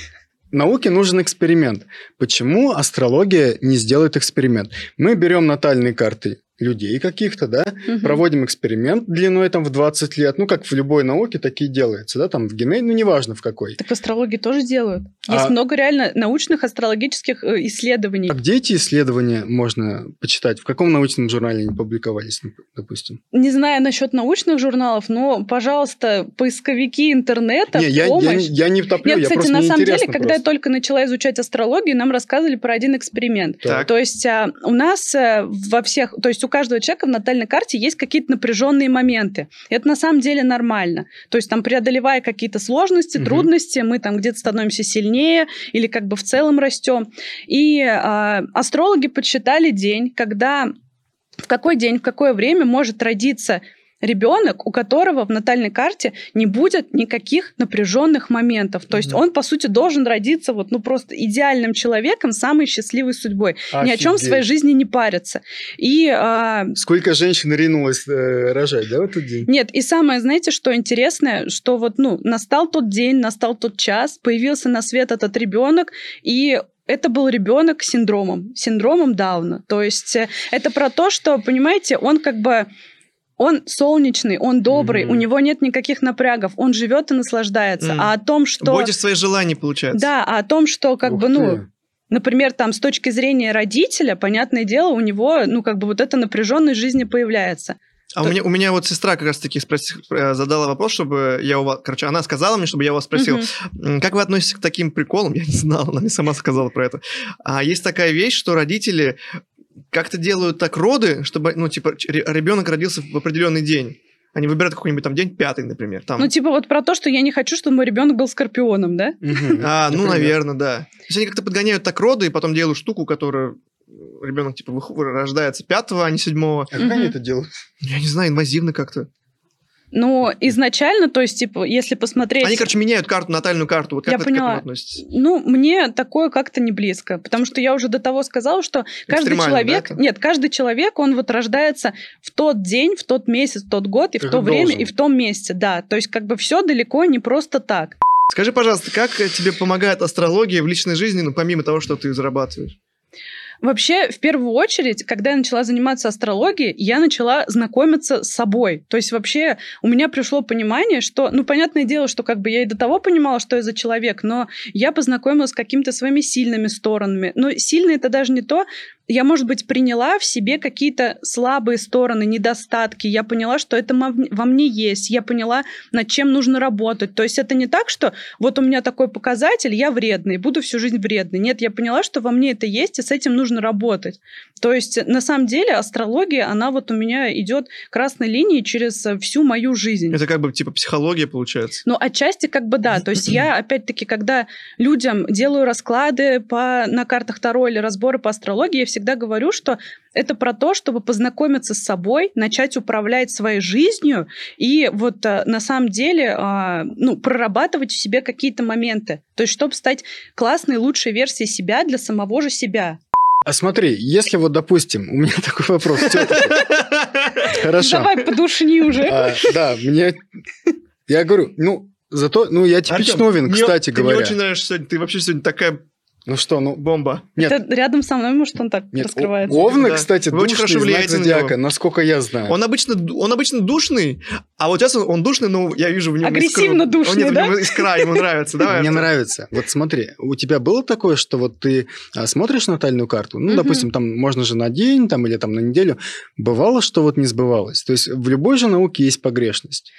[SPEAKER 3] науке нужен эксперимент. Почему астрология не сделает эксперимент? Мы берем натальные карты людей каких-то, да,
[SPEAKER 4] мгм.
[SPEAKER 3] проводим эксперимент длиной там в 20 лет, ну, как в любой науке такие делается, да, там в гене, ну, неважно в какой.
[SPEAKER 4] Так в астрологии тоже делают. Есть
[SPEAKER 3] А-
[SPEAKER 4] много реально научных астрологических э, исследований.
[SPEAKER 3] А где эти исследования можно почитать? В каком научном журнале они публиковались, допустим?
[SPEAKER 4] Не знаю насчет научных журналов, но, пожалуйста, поисковики интернета,
[SPEAKER 3] не, я, я,
[SPEAKER 4] помощь.
[SPEAKER 3] не- я не топлю,
[SPEAKER 4] Нет,
[SPEAKER 3] я
[SPEAKER 4] кстати,
[SPEAKER 3] просто
[SPEAKER 4] на самом деле,
[SPEAKER 3] интересно
[SPEAKER 4] когда я
[SPEAKER 3] просто.
[SPEAKER 4] только начала изучать астрологию, нам рассказывали про один эксперимент.
[SPEAKER 2] Так.
[SPEAKER 4] То есть а, у нас а, во всех, то есть у каждого человека в натальной карте есть какие-то напряженные моменты. Это на самом деле нормально. То есть там преодолевая какие-то сложности,
[SPEAKER 3] Мгм.
[SPEAKER 4] трудности, мы там где-то становимся сильнее или как бы в целом растем. И а, астрологи подсчитали день, когда в какой день, в какое время может родиться ребенок, у которого в натальной карте не будет никаких напряженных моментов. То есть
[SPEAKER 2] Мгм.
[SPEAKER 4] он, по сути, должен родиться вот, ну, просто идеальным человеком, самой счастливой судьбой. Ни о чем в
[SPEAKER 3] Офигеть.
[SPEAKER 4] своей жизни не париться. И а,
[SPEAKER 3] Сколько женщин ринулось э, рожать, да, в этот день?
[SPEAKER 4] нет, и самое, знаете, что интересное, что вот, ну, настал тот день, настал тот час, появился на свет этот ребенок, и это был ребенок с синдромом, синдромом Дауна. То есть э, это про то, что, понимаете, он как бы он солнечный, он добрый,
[SPEAKER 3] Мгм.
[SPEAKER 4] у него нет никаких напрягов, он живет и наслаждается.
[SPEAKER 2] Мгм.
[SPEAKER 4] А о том, что...
[SPEAKER 2] Бойтесь своих желаний, получается.
[SPEAKER 4] Да, а о том, что как
[SPEAKER 3] Ух
[SPEAKER 4] бы, ну,
[SPEAKER 3] ты.
[SPEAKER 4] например, там с точки зрения родителя, понятное дело, у него, ну, как бы вот эта напряженность жизни появляется.
[SPEAKER 2] А у меня, у меня вот сестра как раз-таки спроси- э, задала вопрос, чтобы я у вас... Короче, она сказала мне, чтобы я у вас спросил. М, Как вы относитесь к таким приколам? [LAUGHS] Я не знал, она мне сама сказала про это. А есть такая вещь, что родители как-то делают так роды, чтобы, ну, типа, ребенок родился в определенный день. Они выбирают какой-нибудь там день пятый, например. Там.
[SPEAKER 4] Ну, типа вот про то, что я не хочу, чтобы мой ребенок был скорпионом, да?
[SPEAKER 2] А, ну, наверное, да. То есть они как-то подгоняют так роды и потом делают штуку, которая ребенок типа рождается пятого, а не седьмого.
[SPEAKER 3] А как они это делают?
[SPEAKER 2] Я не знаю, инвазивно как-то.
[SPEAKER 4] Но изначально, то есть, типа, если посмотреть...
[SPEAKER 2] Они, короче, меняют карту, натальную карту. Вот как
[SPEAKER 4] Я
[SPEAKER 2] вы к этому
[SPEAKER 4] поняла.
[SPEAKER 2] относитесь?
[SPEAKER 4] Ну, мне такое как-то не близко, потому что я уже до того сказала, что каждый человек,
[SPEAKER 2] да, это?
[SPEAKER 4] нет, каждый человек, он вот рождается в тот день, в тот месяц, в тот год и
[SPEAKER 3] Как
[SPEAKER 4] в то время
[SPEAKER 3] должен.
[SPEAKER 4] и в том месте, да. То есть как бы все далеко не просто так.
[SPEAKER 2] Скажи, пожалуйста, как тебе помогает астрология в личной жизни, ну, помимо того, что ты зарабатываешь?
[SPEAKER 4] Вообще, в первую очередь, когда я начала заниматься астрологией, я начала знакомиться с собой. То есть вообще у меня пришло понимание, что, ну, понятное дело, что как бы я и до того понимала, что я за человек, но я познакомилась с какими-то своими сильными сторонами. Но сильные это даже не то, я, может быть, приняла в себе какие-то слабые стороны, недостатки. Я поняла, что это во мне есть. Я поняла, над чем нужно работать. То есть это не так, что вот у меня такой показатель, я вредный, буду всю жизнь вредный. Нет, я поняла, что во мне это есть, и с этим нужно работать. То есть на самом деле астрология, она вот у меня идет красной линией через всю мою жизнь.
[SPEAKER 2] Это как бы типа психология получается?
[SPEAKER 4] Ну, отчасти как бы да. То есть я, опять-таки, когда людям делаю расклады по, на картах Таро или разборы по астрологии, я всегда говорю, что это про то, чтобы познакомиться с собой, начать управлять своей жизнью и вот э, на самом деле а, ну, прорабатывать в себе какие-то моменты. То есть, чтобы стать классной, лучшей версией себя для самого же себя.
[SPEAKER 3] А смотри, если вот, допустим, у меня [LAUGHS] такой вопрос.
[SPEAKER 4] Хорошо. Давай подушни уже. А,
[SPEAKER 3] да, мне... Я говорю, ну, зато, ну, я типичный Овен, кстати говоря.
[SPEAKER 2] Ты мне очень нравишься сегодня, ты вообще сегодня такая
[SPEAKER 3] ну что, ну...
[SPEAKER 2] Бомба.
[SPEAKER 4] Нет. Это рядом со мной, может, он так Нет, раскрывается.
[SPEAKER 3] Овны, да. кстати, Вы очень хорошо знак зодиака, насколько я знаю.
[SPEAKER 2] Он обычно, он обычно душный, а вот сейчас он душный, но я вижу в нем
[SPEAKER 4] Агрессивно искру. душный,
[SPEAKER 2] он,
[SPEAKER 4] да?
[SPEAKER 2] Нет, искра, ему нравится. Давай,
[SPEAKER 3] Мне нравится. Вот смотри, у тебя было такое, что вот ты а, смотришь натальную карту, ну, допустим, там можно же на день там, или там на неделю, бывало, что вот не сбывалось? То есть в любой же науке есть погрешность.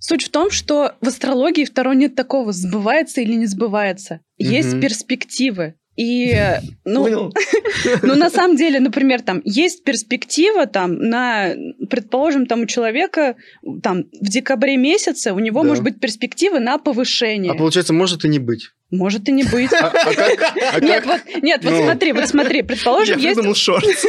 [SPEAKER 4] Суть в том, что в астрологии второй нет такого, сбывается или не сбывается. Есть угу. перспективы. И, [LAUGHS] ну, [LAUGHS] ну, на самом деле, например, там есть перспектива там на, предположим, там у человека там в декабре месяце у него да. может быть перспектива на повышение.
[SPEAKER 3] А получается, может и не быть.
[SPEAKER 4] Может и не быть. А, а как? А нет, как? вот, нет, ну. вот смотри, вот смотри, предположим,
[SPEAKER 2] Я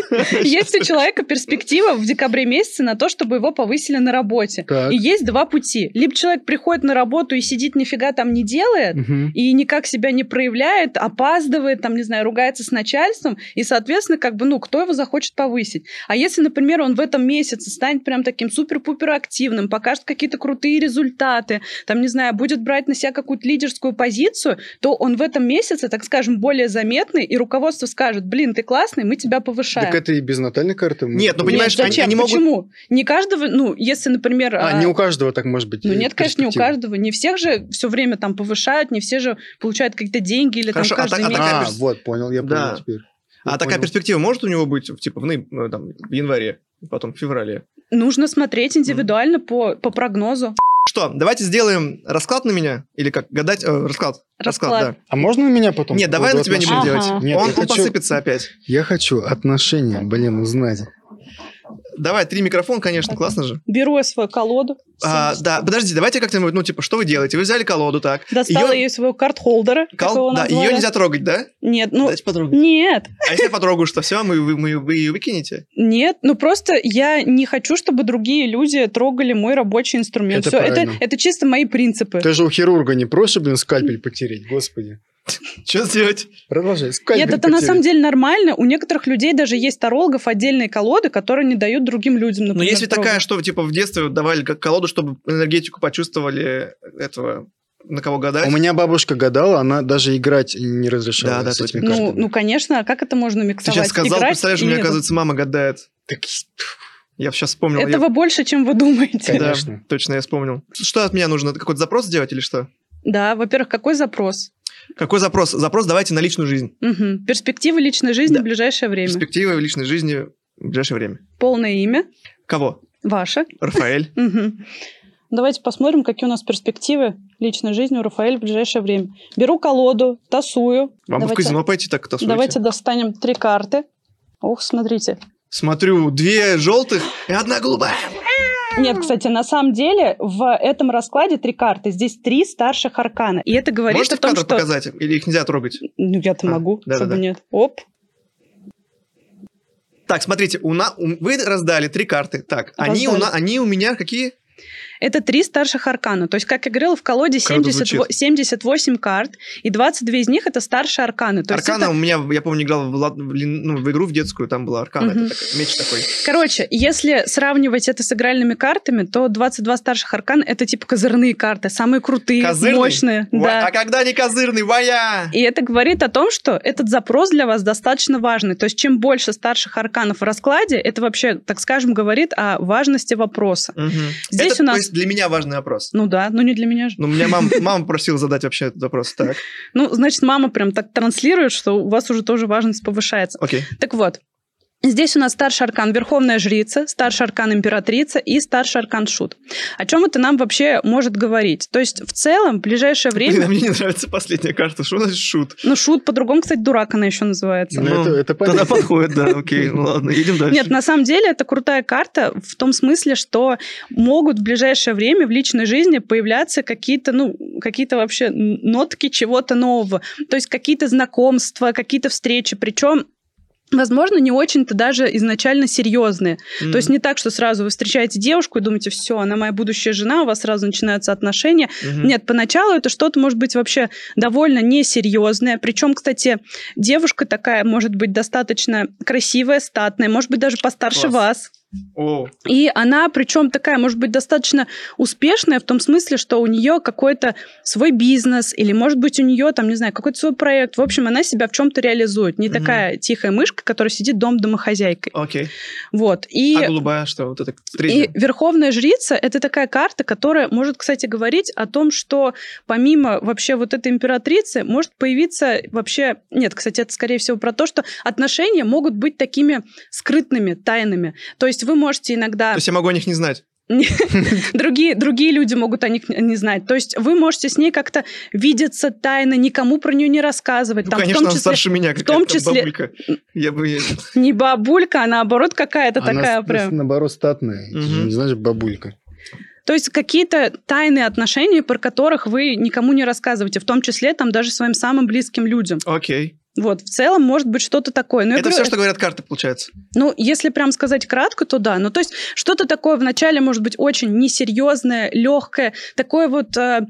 [SPEAKER 2] [LAUGHS]
[SPEAKER 4] есть, у человека перспектива в декабре месяце на то, чтобы его повысили на работе. Так. И есть два пути. Либо человек приходит на работу и сидит нифига там не делает, угу. и никак себя не проявляет, опаздывает, там, не знаю, ругается с начальством, и, соответственно, как бы, ну, кто его захочет повысить? А если, например, он в этом месяце станет прям таким супер-пупер активным, покажет какие-то крутые результаты, там, не знаю, будет брать на себя какую-то лидерскую позицию, то он в этом месяце, так скажем, более заметный, и руководство скажет, блин, ты классный, мы тебя повышаем.
[SPEAKER 3] Так это и без натальной карты.
[SPEAKER 2] Нет, ну понимаешь,
[SPEAKER 4] нет, зачем?
[SPEAKER 2] Они,
[SPEAKER 4] они Почему? Могут... Не каждого, ну, если, например...
[SPEAKER 3] А, а, не у каждого так может быть.
[SPEAKER 4] Ну, нет, конечно, не у каждого. Не всех же все время там повышают, не все же получают какие-то деньги или Хорошо, там каждый а, месяц.
[SPEAKER 3] А, вот, понял, я да. понял теперь.
[SPEAKER 2] А такая перспектива может у него быть, типа, в, ну, там, в январе, потом в феврале?
[SPEAKER 4] Нужно смотреть индивидуально mm. по, по прогнозу.
[SPEAKER 2] Что, давайте сделаем расклад на меня? Или как, гадать? Э, расклад.
[SPEAKER 4] Расклад. расклад, да.
[SPEAKER 3] А можно на меня потом?
[SPEAKER 2] Нет, давай на тебя не будем делать.
[SPEAKER 3] Нет,
[SPEAKER 2] он, он
[SPEAKER 3] хочу,
[SPEAKER 2] посыпется опять.
[SPEAKER 3] Я хочу отношения, блин, узнать.
[SPEAKER 2] Давай, три микрофона, конечно, классно же.
[SPEAKER 4] Беру я свою колоду.
[SPEAKER 2] А, да, подожди, давайте как-нибудь, ну, типа, что вы делаете? Вы взяли колоду, так.
[SPEAKER 4] Достала ее, ее своего карт-холдера,
[SPEAKER 2] Кол... Да, ее нельзя трогать, да?
[SPEAKER 4] Нет, ну...
[SPEAKER 2] Дайте потрогать.
[SPEAKER 4] Нет.
[SPEAKER 2] А если я потрогаю, что все, мы, вы, мы, вы ее выкинете?
[SPEAKER 4] Нет, ну просто я не хочу, чтобы другие люди трогали мой рабочий инструмент. Это, все, это, это чисто мои принципы.
[SPEAKER 3] Ты же у хирурга не проще, блин, скальпель потереть, господи. [LAUGHS]
[SPEAKER 2] Что сделать?
[SPEAKER 3] Продолжай.
[SPEAKER 4] Нет, это на самом деле нормально. У некоторых людей даже есть тарологов отдельные колоды, которые не дают другим людям,
[SPEAKER 2] например, Но если трогать. такая, что типа в детстве давали как колоду, чтобы энергетику почувствовали этого на кого гадать.
[SPEAKER 3] У меня бабушка гадала, она даже играть не разрешала да, да, с этими
[SPEAKER 4] ну, ну, конечно, а как это можно миксовать?
[SPEAKER 2] Ты сейчас сказал, играть представляешь, у меня, оказывается, мама гадает. Так, я сейчас вспомнил.
[SPEAKER 4] Этого
[SPEAKER 2] я...
[SPEAKER 4] больше, чем вы думаете.
[SPEAKER 2] Конечно. Да, точно, я вспомнил. Что от меня нужно? Какой-то запрос сделать или что?
[SPEAKER 4] Да, во-первых, какой запрос?
[SPEAKER 2] Какой запрос? Запрос давайте на личную жизнь.
[SPEAKER 4] Угу. Перспективы личной жизни да. в ближайшее время.
[SPEAKER 2] Перспективы личной жизни в ближайшее время.
[SPEAKER 4] Полное имя.
[SPEAKER 2] Кого?
[SPEAKER 4] Ваше.
[SPEAKER 2] Рафаэль. [LAUGHS]
[SPEAKER 4] Давайте посмотрим, какие у нас перспективы личной жизни у Рафаэля в ближайшее время. Беру колоду, тасую.
[SPEAKER 2] Вам давайте, в казино пойти так тасуете.
[SPEAKER 4] Давайте достанем три карты. Ох, смотрите.
[SPEAKER 2] Смотрю, две желтых и одна голубая.
[SPEAKER 4] Нет, кстати, на самом деле в этом раскладе три карты. Здесь три старших аркана. И это говорит
[SPEAKER 2] Можете
[SPEAKER 4] о том,
[SPEAKER 2] кадр
[SPEAKER 4] что...
[SPEAKER 2] показать? Или их нельзя трогать?
[SPEAKER 4] Ну, я-то а, могу, да, чтобы да, да. нет. Оп.
[SPEAKER 2] Так, смотрите, у на... вы раздали три карты. Так, они у, на... они у меня какие?
[SPEAKER 4] Это три старших аркана. То есть, как я говорила, в колоде
[SPEAKER 2] Круто
[SPEAKER 4] 70
[SPEAKER 2] звучит.
[SPEAKER 4] 78 карт, и 22 из них это старшие арканы. То
[SPEAKER 2] Аркана
[SPEAKER 4] это-
[SPEAKER 2] у меня, я помню, играл в, ну, в игру в детскую, там была Аркана,
[SPEAKER 4] Мгм.
[SPEAKER 2] это такой, меч такой.
[SPEAKER 4] Короче, если сравнивать это с игральными картами, то 22 старших аркана это типа козырные карты, самые крутые,
[SPEAKER 2] Козырный?
[SPEAKER 4] мощные.
[SPEAKER 2] Ва-
[SPEAKER 4] Да.
[SPEAKER 2] А когда не козырный, вая!
[SPEAKER 4] И это говорит о том, что этот запрос для вас достаточно важный. То есть чем больше старших арканов в раскладе, это вообще, так скажем, говорит о важности вопроса.
[SPEAKER 2] Мгм.
[SPEAKER 4] Здесь
[SPEAKER 2] это,
[SPEAKER 4] у нас-
[SPEAKER 2] есть, для меня важный вопрос.
[SPEAKER 4] Ну да, ну не для меня же.
[SPEAKER 2] Ну, меня мама, мама просила задать вообще этот вопрос. Так,
[SPEAKER 4] Ну, значит, мама прям так транслирует, что у вас уже тоже важность повышается.
[SPEAKER 2] окей.
[SPEAKER 4] Так вот, Здесь у нас старший аркан Верховная Жрица, старший аркан Императрица и старший аркан Шут. О чем это нам вообще может говорить? То есть в целом в ближайшее
[SPEAKER 2] Блин, а
[SPEAKER 4] время...
[SPEAKER 2] мне не нравится последняя карта. Что значит шут?
[SPEAKER 4] Ну, Шут по-другому, кстати, дурак она еще называется.
[SPEAKER 3] Ну, это- это
[SPEAKER 2] тогда подходит, да, окей. Ну ладно, едем дальше.
[SPEAKER 4] Нет, на самом деле это крутая карта в том смысле, что могут в ближайшее время в личной жизни появляться какие-то, ну, какие-то вообще нотки чего-то нового. То есть какие-то знакомства, какие-то встречи. Причем Возможно, не очень-то даже изначально серьезные.
[SPEAKER 2] Мгм.
[SPEAKER 4] То есть не так, что сразу вы встречаете девушку и думаете, все, она моя будущая жена, у вас сразу начинаются отношения.
[SPEAKER 2] Мгм.
[SPEAKER 4] Нет, поначалу это что-то может быть вообще довольно несерьезное. Причем, кстати, девушка такая может быть достаточно красивая, статная, может быть даже постарше
[SPEAKER 2] Класс.
[SPEAKER 4] вас.
[SPEAKER 2] О,
[SPEAKER 4] И она, причем такая, может быть, достаточно успешная в том смысле, что у нее какой-то свой бизнес, или, может быть, у нее, там, не знаю, какой-то свой проект. В общем, она себя в чем-то реализует. Не
[SPEAKER 2] Мгм.
[SPEAKER 4] такая тихая мышка, которая сидит дом домохозяйкой.
[SPEAKER 2] окей.
[SPEAKER 4] Вот. И
[SPEAKER 2] А голубая что? Вот это
[SPEAKER 4] и
[SPEAKER 2] третья.
[SPEAKER 4] Верховная Жрица — это такая карта, которая может, кстати, говорить о том, что помимо вообще вот этой императрицы может появиться вообще... Нет, кстати, это, скорее всего, про то, что отношения могут быть такими скрытными, тайными. То есть вы можете иногда...
[SPEAKER 2] То есть я могу о них не знать. [LAUGHS]
[SPEAKER 4] другие, другие люди могут о них не знать. То есть вы можете с ней как-то видеться тайно, никому про нее не рассказывать.
[SPEAKER 2] Ну,
[SPEAKER 4] Там,
[SPEAKER 2] конечно,
[SPEAKER 4] в том
[SPEAKER 2] она
[SPEAKER 4] числе
[SPEAKER 2] старше меня,
[SPEAKER 4] в том числе-
[SPEAKER 2] бабулька. Я бы... [LAUGHS]
[SPEAKER 4] не бабулька, а наоборот какая-то
[SPEAKER 3] Она
[SPEAKER 4] такая
[SPEAKER 3] с-
[SPEAKER 4] прям...
[SPEAKER 3] наоборот статная. Не знаешь, бабулька.
[SPEAKER 4] То есть какие-то тайные отношения, про которых вы никому не рассказываете, в том числе там даже своим самым близким людям.
[SPEAKER 2] Окей.
[SPEAKER 4] Вот, в целом может быть что-то такое. Но я
[SPEAKER 2] Это
[SPEAKER 4] говорю,
[SPEAKER 2] все, что говорят карты, получается.
[SPEAKER 4] Ну, если прям сказать кратко, то да. Ну, то есть что-то такое вначале может быть очень несерьезное, легкое, такое вот э,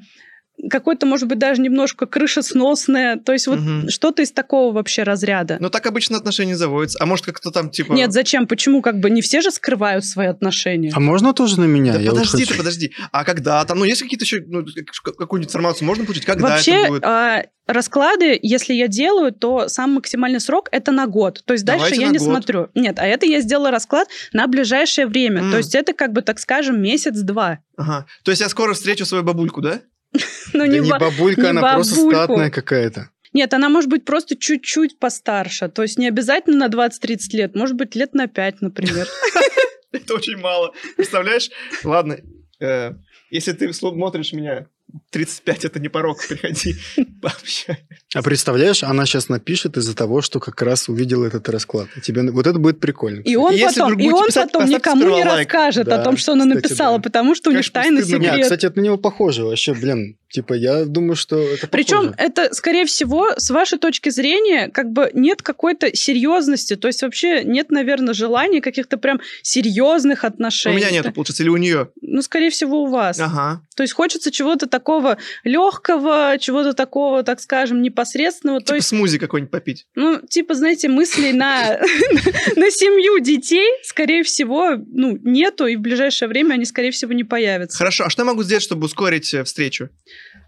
[SPEAKER 4] какое-то, может быть, даже немножко крышесносное. То есть вот
[SPEAKER 2] Мгм.
[SPEAKER 4] что-то из такого вообще разряда.
[SPEAKER 2] Но так обычно отношения заводятся. А может, как-то там, типа...
[SPEAKER 4] Нет, зачем? Почему? Как бы не все же скрывают свои отношения.
[SPEAKER 3] А можно тоже на меня?
[SPEAKER 2] Да
[SPEAKER 3] Я вот
[SPEAKER 2] подожди
[SPEAKER 3] хочу.
[SPEAKER 2] ты, подожди. А когда там, ну, есть какие-то еще, ну, как- какую-нибудь информацию можно получить? Когда
[SPEAKER 4] Вообще,
[SPEAKER 2] это будет?
[SPEAKER 4] а, расклады, если я делаю, то сам максимальный срок это на год. То есть дальше
[SPEAKER 2] Давайте
[SPEAKER 4] я
[SPEAKER 2] на
[SPEAKER 4] не
[SPEAKER 2] год.
[SPEAKER 4] смотрю. Нет, а это я сделала расклад на ближайшее время.
[SPEAKER 2] М.
[SPEAKER 4] То есть это как бы, так скажем, месяц-два.
[SPEAKER 2] Ага. То есть я скоро встречу свою бабульку, да? [LAUGHS]
[SPEAKER 4] Ну,
[SPEAKER 3] Да
[SPEAKER 4] не
[SPEAKER 3] не
[SPEAKER 4] ба-
[SPEAKER 3] бабулька,
[SPEAKER 4] не
[SPEAKER 3] она просто статная какая-то.
[SPEAKER 4] Нет, она может быть просто чуть-чуть постарше. То есть не обязательно на 20-30 лет, может быть, лет на 5, например. [LAUGHS]
[SPEAKER 2] Это очень мало. Представляешь? Ладно, э, если ты смотришь меня, 35 это не порог, [LAUGHS] приходи, пообщай.
[SPEAKER 3] А представляешь, она сейчас напишет из-за того, что как раз увидела этот расклад. И тебе... Вот это будет прикольно.
[SPEAKER 4] И он
[SPEAKER 2] Если
[SPEAKER 4] потом, и он
[SPEAKER 2] писать,
[SPEAKER 4] потом никому не
[SPEAKER 2] лайк.
[SPEAKER 4] расскажет о
[SPEAKER 3] Да,
[SPEAKER 4] том, что она
[SPEAKER 3] кстати,
[SPEAKER 4] написала,
[SPEAKER 3] да.
[SPEAKER 4] потому что у них тайный секрет.
[SPEAKER 3] кстати, это на него похоже. Вообще, блин, типа, я думаю, что это
[SPEAKER 4] Причем
[SPEAKER 3] похоже.
[SPEAKER 4] это, скорее всего, с вашей точки зрения, как бы нет какой-то серьезности. То есть вообще нет, наверное, желания каких-то прям серьезных
[SPEAKER 2] У
[SPEAKER 4] отношений.
[SPEAKER 2] меня нету, получается, или у нее?
[SPEAKER 4] Ну, скорее всего, у вас.
[SPEAKER 2] Ага.
[SPEAKER 4] То есть хочется чего-то такого легкого, чего-то такого, так скажем, непосредственного. То
[SPEAKER 2] Типа
[SPEAKER 4] есть,
[SPEAKER 2] смузи какой-нибудь попить.
[SPEAKER 4] ну, типа, знаете, мыслей на, [LAUGHS] на семью детей, скорее всего, ну, нету, и в ближайшее время они, скорее всего, не появятся.
[SPEAKER 2] Хорошо, а что я могу сделать, чтобы ускорить э, встречу?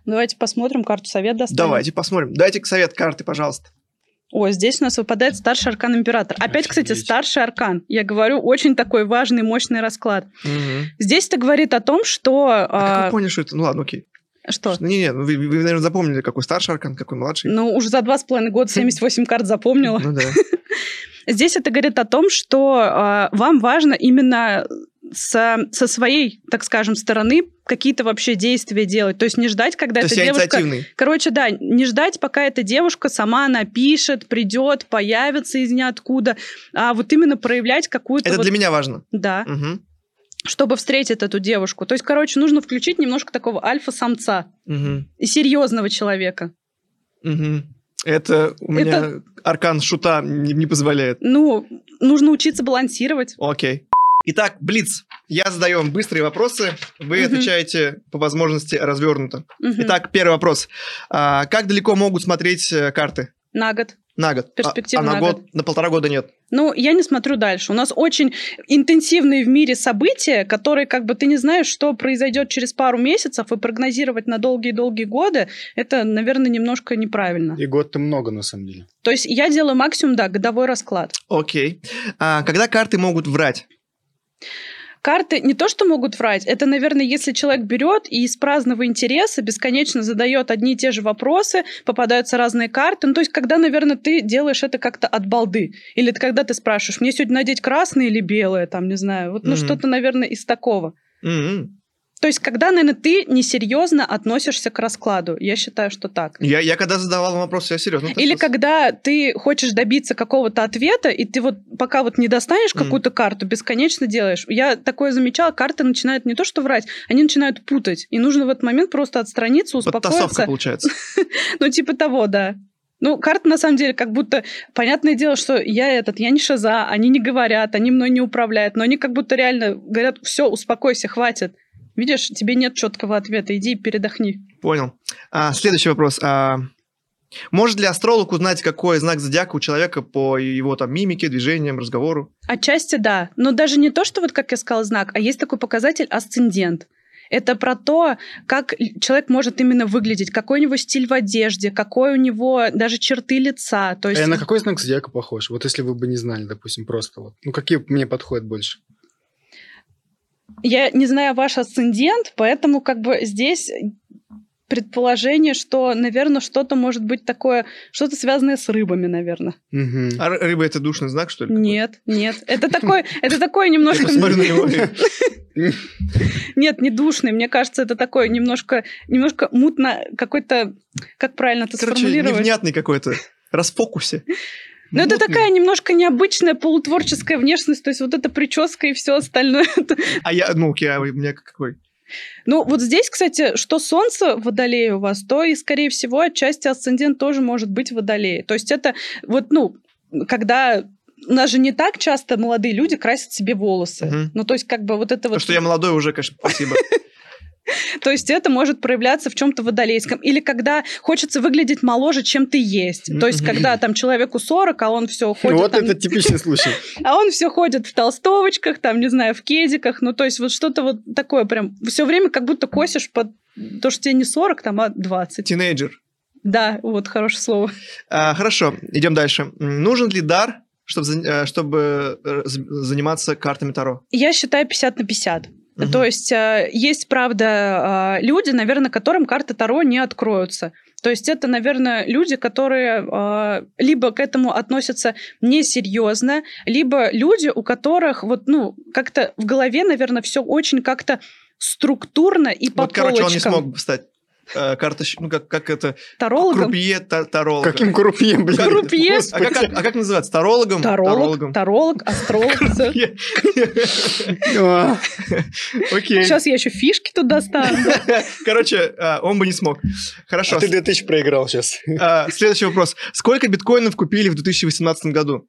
[SPEAKER 4] Давайте посмотрим карту совет достанем.
[SPEAKER 2] Давайте посмотрим. Дайте совет карты, пожалуйста.
[SPEAKER 4] О, здесь у нас выпадает старший аркан император. Опять, кстати, старший аркан. Я говорю, очень такой важный, мощный расклад. Здесь это говорит о том, что...
[SPEAKER 2] А как
[SPEAKER 4] а,
[SPEAKER 2] вы поняли, что это? Ну ладно, окей.
[SPEAKER 4] что?
[SPEAKER 2] Не-не, ну вы, вы, наверное, запомнили, какой старший аркан, какой младший.
[SPEAKER 4] Ну, уже за два с половиной года 78 карт запомнила.
[SPEAKER 2] Ну да. [LAUGHS]
[SPEAKER 4] Здесь это говорит о том, что а, вам важно именно со, со своей, так скажем, стороны какие-то вообще действия делать. То есть не ждать, когда
[SPEAKER 2] То
[SPEAKER 4] эта девушка... Короче, да, не ждать, пока эта девушка сама напишет, придет, появится из ниоткуда, а вот именно проявлять какую-то...
[SPEAKER 2] Это
[SPEAKER 4] вот-
[SPEAKER 2] для меня важно.
[SPEAKER 4] Да,
[SPEAKER 2] Мгм.
[SPEAKER 4] чтобы встретить эту девушку. То есть, короче, нужно включить немножко такого альфа-самца
[SPEAKER 2] Мгм.
[SPEAKER 4] и серьезного человека.
[SPEAKER 2] Мгм. Это у меня аркан шута не, не позволяет.
[SPEAKER 4] Ну, нужно учиться балансировать.
[SPEAKER 2] Окей. Итак, Блиц. Я задаю вам быстрые вопросы, вы
[SPEAKER 4] Мгм.
[SPEAKER 2] отвечаете по возможности развернуто.
[SPEAKER 4] Мгм.
[SPEAKER 2] Итак, первый вопрос. А, как далеко могут смотреть э, карты?
[SPEAKER 4] На год.
[SPEAKER 2] На год. А-
[SPEAKER 4] Перспектива
[SPEAKER 2] а, на
[SPEAKER 4] на
[SPEAKER 2] год, на полтора года нет.
[SPEAKER 4] Ну, я не смотрю дальше. У нас очень интенсивные в мире события, которые как бы ты не знаешь, что произойдет через пару месяцев, и прогнозировать на долгие-долгие годы, это, наверное, немножко неправильно.
[SPEAKER 3] И год-то много, на самом деле.
[SPEAKER 4] То есть я делаю максимум, да, годовой расклад.
[SPEAKER 2] Окей. А, когда карты могут врать?
[SPEAKER 4] Карты не то, что могут врать, это, наверное, если человек берет и из праздного интереса бесконечно задает одни и те же вопросы, попадаются разные карты. Ну, то есть, когда, наверное, ты делаешь это как-то от балды. Или это когда ты спрашиваешь, мне сегодня надеть красное или белое, там, не знаю. Вот, ну,
[SPEAKER 2] Мгм.
[SPEAKER 4] что-то, наверное, из такого.
[SPEAKER 2] М-м.
[SPEAKER 4] То есть, когда, наверное, ты несерьезно относишься к раскладу. Я считаю, что так.
[SPEAKER 2] Я, я когда задавал вопрос, я серьезно.
[SPEAKER 4] Или
[SPEAKER 2] относился.
[SPEAKER 4] когда ты хочешь добиться какого-то ответа, и ты вот пока вот не достанешь какую-то карту, бесконечно делаешь. Я такое замечала, карты начинают не то что врать, они начинают путать. И нужно в этот момент просто отстраниться,
[SPEAKER 2] Подтасовка
[SPEAKER 4] успокоиться.
[SPEAKER 2] получается. [LAUGHS]
[SPEAKER 4] Ну, типа того, да. Ну, карты, на самом деле, как будто... Понятное дело, что я этот, я не шиза, они не говорят, они мной не управляют, но они как будто реально говорят, все, успокойся, хватит. Видишь, тебе нет четкого ответа, иди и передохни.
[SPEAKER 2] Понял. А, следующий вопрос. А, может ли астролог узнать, какой знак зодиака у человека по его там мимике, движениям, разговору?
[SPEAKER 4] Отчасти да. Но даже не то, что вот как я сказала знак, а есть такой показатель асцендент. Это про то, как человек может именно выглядеть, какой у него стиль в одежде, какой у него даже черты лица. То есть
[SPEAKER 3] А на какой знак зодиака похож? Вот если вы бы не знали, допустим, просто вот. Ну, какие мне подходят больше?
[SPEAKER 4] Я не знаю ваш асцендент, поэтому как бы здесь предположение, что, наверное, что-то может быть такое, что-то связанное с рыбами, наверное.
[SPEAKER 3] Мгм.
[SPEAKER 2] А ры- рыба это душный знак, что ли?
[SPEAKER 4] Нет, нет. Это такой, это такое
[SPEAKER 2] Я
[SPEAKER 4] немножко...
[SPEAKER 2] посмотрю на него. [LAUGHS]
[SPEAKER 4] Нет, не душный. Мне кажется, это такое немножко, немножко мутно, какой-то, как правильно это
[SPEAKER 2] Короче,
[SPEAKER 4] сформулировать?
[SPEAKER 2] невнятный какой-то. Расфокусе.
[SPEAKER 4] Ну, это такая немножко необычная полутворческая внешность, то есть вот эта прическа и все остальное. [LAUGHS]
[SPEAKER 2] А я, ну, окей, а у меня какой?
[SPEAKER 4] Ну, вот здесь, кстати, что солнце в водолее у вас, то и, скорее всего, отчасти асцендент тоже может быть в водолее. То есть это вот, ну, когда... У нас же не так часто молодые люди красят себе волосы.
[SPEAKER 2] Мгм.
[SPEAKER 4] Ну, то есть, как бы вот это
[SPEAKER 2] То,
[SPEAKER 4] вот...
[SPEAKER 2] что я молодой уже, конечно, спасибо. [LAUGHS]
[SPEAKER 4] То есть это может проявляться в чем-то водолейском. Или когда хочется выглядеть моложе, чем ты есть. То есть когда там человеку 40, а он все ходит...
[SPEAKER 3] Вот
[SPEAKER 4] там-
[SPEAKER 3] это типичный случай. [LAUGHS]
[SPEAKER 4] А он все ходит в толстовочках, там, не знаю, в кедиках. Ну, то есть вот что-то вот такое прям... Все время как будто косишь под то, что тебе не 40, там, а 20.
[SPEAKER 2] Тинейджер.
[SPEAKER 4] Да, вот хорошее слово.
[SPEAKER 2] А, хорошо, идем дальше. Нужен ли дар, чтобы, э, чтобы э, з- заниматься картами Таро?
[SPEAKER 4] Я считаю 50 на 50.
[SPEAKER 2] Мгм.
[SPEAKER 4] То есть э, есть, правда, э, люди, наверное, которым карты Таро не откроются. То есть это, наверное, люди, которые э, либо к этому относятся несерьезно, либо люди, у которых вот, ну, как-то в голове, наверное, все очень как-то структурно и по
[SPEAKER 2] Вот, короче, он не смог стать э, картощ- ну, как, как это,
[SPEAKER 4] Тарологом?
[SPEAKER 2] крупье та- таролога.
[SPEAKER 3] Каким крупье, блин.
[SPEAKER 4] Крупье?
[SPEAKER 2] А как, как- а как называется? Тарологом?
[SPEAKER 4] Таролог,
[SPEAKER 2] Тарологом.
[SPEAKER 4] таролог, астролог. [LAUGHS]
[SPEAKER 3] А,
[SPEAKER 2] Окей.
[SPEAKER 4] Сейчас я еще фишки туда стану.
[SPEAKER 2] Короче, а, он бы не смог. Хорошо.
[SPEAKER 3] А ты 2000 проиграл сейчас.
[SPEAKER 2] А, Следующий вопрос. Сколько биткоинов купили в 2018 году?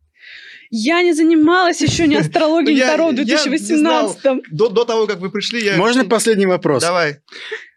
[SPEAKER 4] Я не занималась еще ни астрологией, Таро в
[SPEAKER 2] я не знал.
[SPEAKER 4] 2018
[SPEAKER 2] До, до того, как вы пришли, я...
[SPEAKER 3] Можно последний вопрос?
[SPEAKER 2] Давай.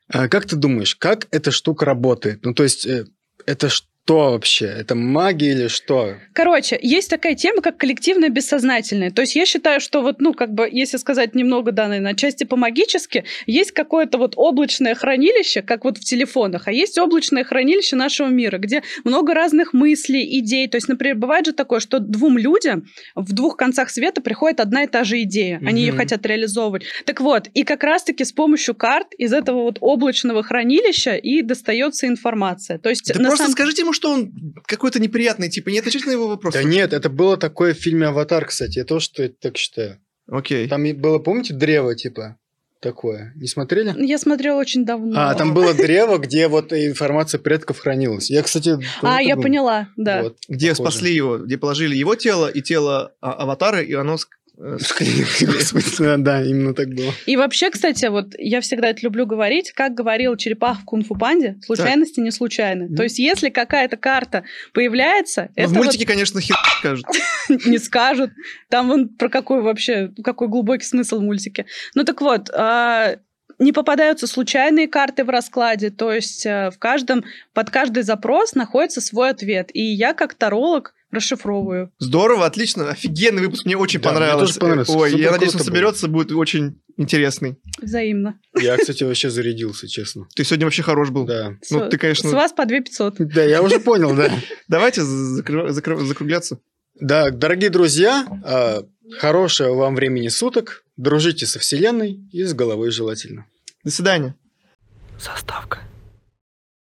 [SPEAKER 3] А Как ты думаешь, как эта штука работает? Ну, то есть, э, это что вообще? Это магия или что?
[SPEAKER 4] Короче, есть такая тема, как коллективное бессознательное. То есть я считаю, что вот, ну, как бы, если сказать немного, да, наверное, отчасти по-магически, есть какое-то вот облачное хранилище, как вот в телефонах, а есть облачное хранилище нашего мира, где много разных мыслей, идей. То есть, например, бывает же такое, что двум людям в двух концах света приходит одна и та же идея. Они ее
[SPEAKER 3] Мгм.
[SPEAKER 4] хотят реализовывать. Так вот, и как раз-таки с помощью карт из этого вот облачного хранилища и достается информация. То есть,
[SPEAKER 2] Да
[SPEAKER 4] на
[SPEAKER 2] просто
[SPEAKER 4] самом-
[SPEAKER 2] скажите ему, что он какой-то неприятный, типа, не отвечайте на его вопросы.
[SPEAKER 3] Да нет, это было такое в фильме «Аватар», кстати. Я тоже что так считаю.
[SPEAKER 2] Окей.
[SPEAKER 3] Там было, помните, древо, типа, такое? Не смотрели?
[SPEAKER 4] Я смотрела очень давно.
[SPEAKER 3] А, там было древо, где вот информация предков хранилась. Я, кстати...
[SPEAKER 4] А, я поняла, да.
[SPEAKER 3] Вот,
[SPEAKER 2] Где
[SPEAKER 3] похоже.
[SPEAKER 2] спасли его, где положили его тело и тело а, аватара, и оно [LAUGHS]
[SPEAKER 3] Господи, да, именно так было.
[SPEAKER 4] И вообще, кстати, вот я всегда это люблю говорить, как говорил черепах в кунг-фу панде, случайности не случайны. То есть, если какая-то карта появляется,
[SPEAKER 2] в мультике, конечно, хер скажут. [LAUGHS]
[SPEAKER 4] не скажут. Там вон про какой вообще, какой глубокий смысл в мультике. Ну так вот, а, не попадаются случайные карты в раскладе, то есть э, в каждом, под каждый запрос находится свой ответ. И я как таролог расшифровываю.
[SPEAKER 2] Здорово, отлично, офигенный выпуск, мне очень
[SPEAKER 3] Да, мне
[SPEAKER 2] понравилось.
[SPEAKER 3] тоже понравился,
[SPEAKER 2] Ой,
[SPEAKER 3] супер
[SPEAKER 2] я надеюсь, он соберется, будет очень интересный.
[SPEAKER 4] Взаимно.
[SPEAKER 3] Я, кстати, вообще зарядился, честно.
[SPEAKER 2] Ты сегодня вообще хорош был.
[SPEAKER 3] Да.
[SPEAKER 2] Ну, ты, конечно-
[SPEAKER 4] С вас по 2 500.
[SPEAKER 3] Да, я уже понял, да. [LAUGHS]
[SPEAKER 2] Давайте закругляться.
[SPEAKER 3] Да, дорогие друзья, а, хорошего вам времени суток. Дружите со Вселенной и с головой желательно.
[SPEAKER 2] До свидания.
[SPEAKER 1] Заставка.